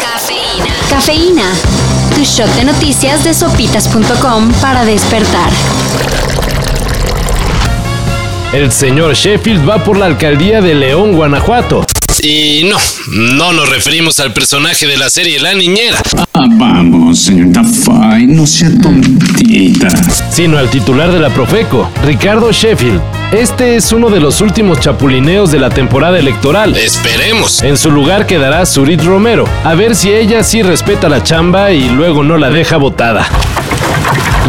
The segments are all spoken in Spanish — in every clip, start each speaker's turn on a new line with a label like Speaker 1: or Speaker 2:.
Speaker 1: Cafeína. Cafeína. Tu shot de noticias de sopitas.com para despertar.
Speaker 2: El señor Sheffield va por la alcaldía de León, Guanajuato.
Speaker 3: Y no, no nos referimos al personaje de la serie La Niñera.
Speaker 4: Ah, vamos, señorita Fay, no sea tontita.
Speaker 2: Sino al titular de la Profeco, Ricardo Sheffield. Este es uno de los últimos chapulineos de la temporada electoral.
Speaker 3: Esperemos.
Speaker 2: En su lugar quedará Surit Romero, a ver si ella sí respeta la chamba y luego no la deja botada.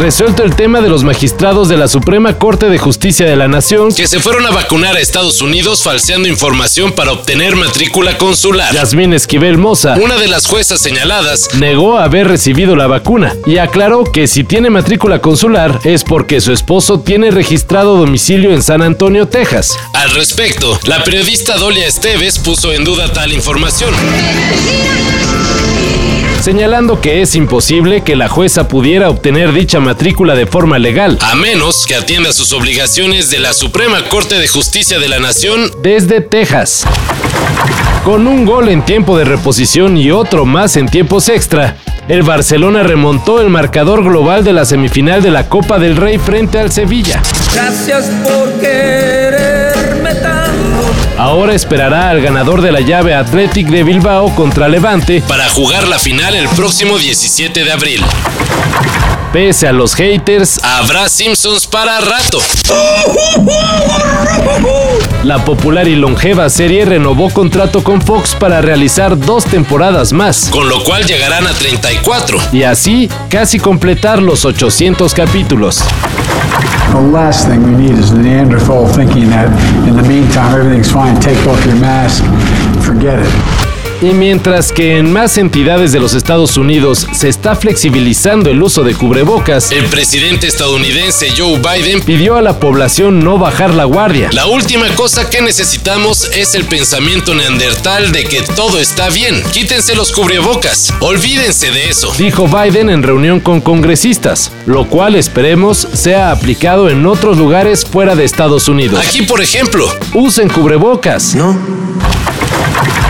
Speaker 2: Resuelto el tema de los magistrados de la Suprema Corte de Justicia de la Nación.
Speaker 3: Que se fueron a vacunar a Estados Unidos falseando información para obtener matrícula consular.
Speaker 2: Yasmín Esquivel Moza,
Speaker 3: una de las juezas señaladas,
Speaker 2: negó haber recibido la vacuna y aclaró que si tiene matrícula consular es porque su esposo tiene registrado domicilio en San Antonio, Texas.
Speaker 3: Al respecto, la periodista Dolia Esteves puso en duda tal información
Speaker 2: señalando que es imposible que la jueza pudiera obtener dicha matrícula de forma legal,
Speaker 3: a menos que atienda sus obligaciones de la Suprema Corte de Justicia de la Nación
Speaker 2: desde Texas. Con un gol en tiempo de reposición y otro más en tiempos extra, el Barcelona remontó el marcador global de la semifinal de la Copa del Rey frente al Sevilla.
Speaker 5: Gracias por tanto.
Speaker 2: Ahora esperará al ganador de la llave Athletic de Bilbao contra Levante
Speaker 3: para jugar la final el próximo 17 de abril.
Speaker 2: Pese a los haters,
Speaker 3: habrá Simpsons para rato.
Speaker 2: La popular y longeva serie renovó contrato con Fox para realizar dos temporadas más,
Speaker 3: con lo cual llegarán a 34.
Speaker 2: Y así casi completar los 800 capítulos.
Speaker 6: The last thing we need is Neanderthal thinking that in the meantime everything's fine, take off your mask, forget it.
Speaker 2: Y mientras que en más entidades de los Estados Unidos se está flexibilizando el uso de cubrebocas,
Speaker 3: el presidente estadounidense Joe Biden
Speaker 2: pidió a la población no bajar la guardia.
Speaker 3: La última cosa que necesitamos es el pensamiento neandertal de que todo está bien. Quítense los cubrebocas, olvídense de eso.
Speaker 2: Dijo Biden en reunión con congresistas, lo cual esperemos sea aplicado en otros lugares fuera de Estados Unidos.
Speaker 3: Aquí, por ejemplo,
Speaker 2: usen cubrebocas.
Speaker 3: No.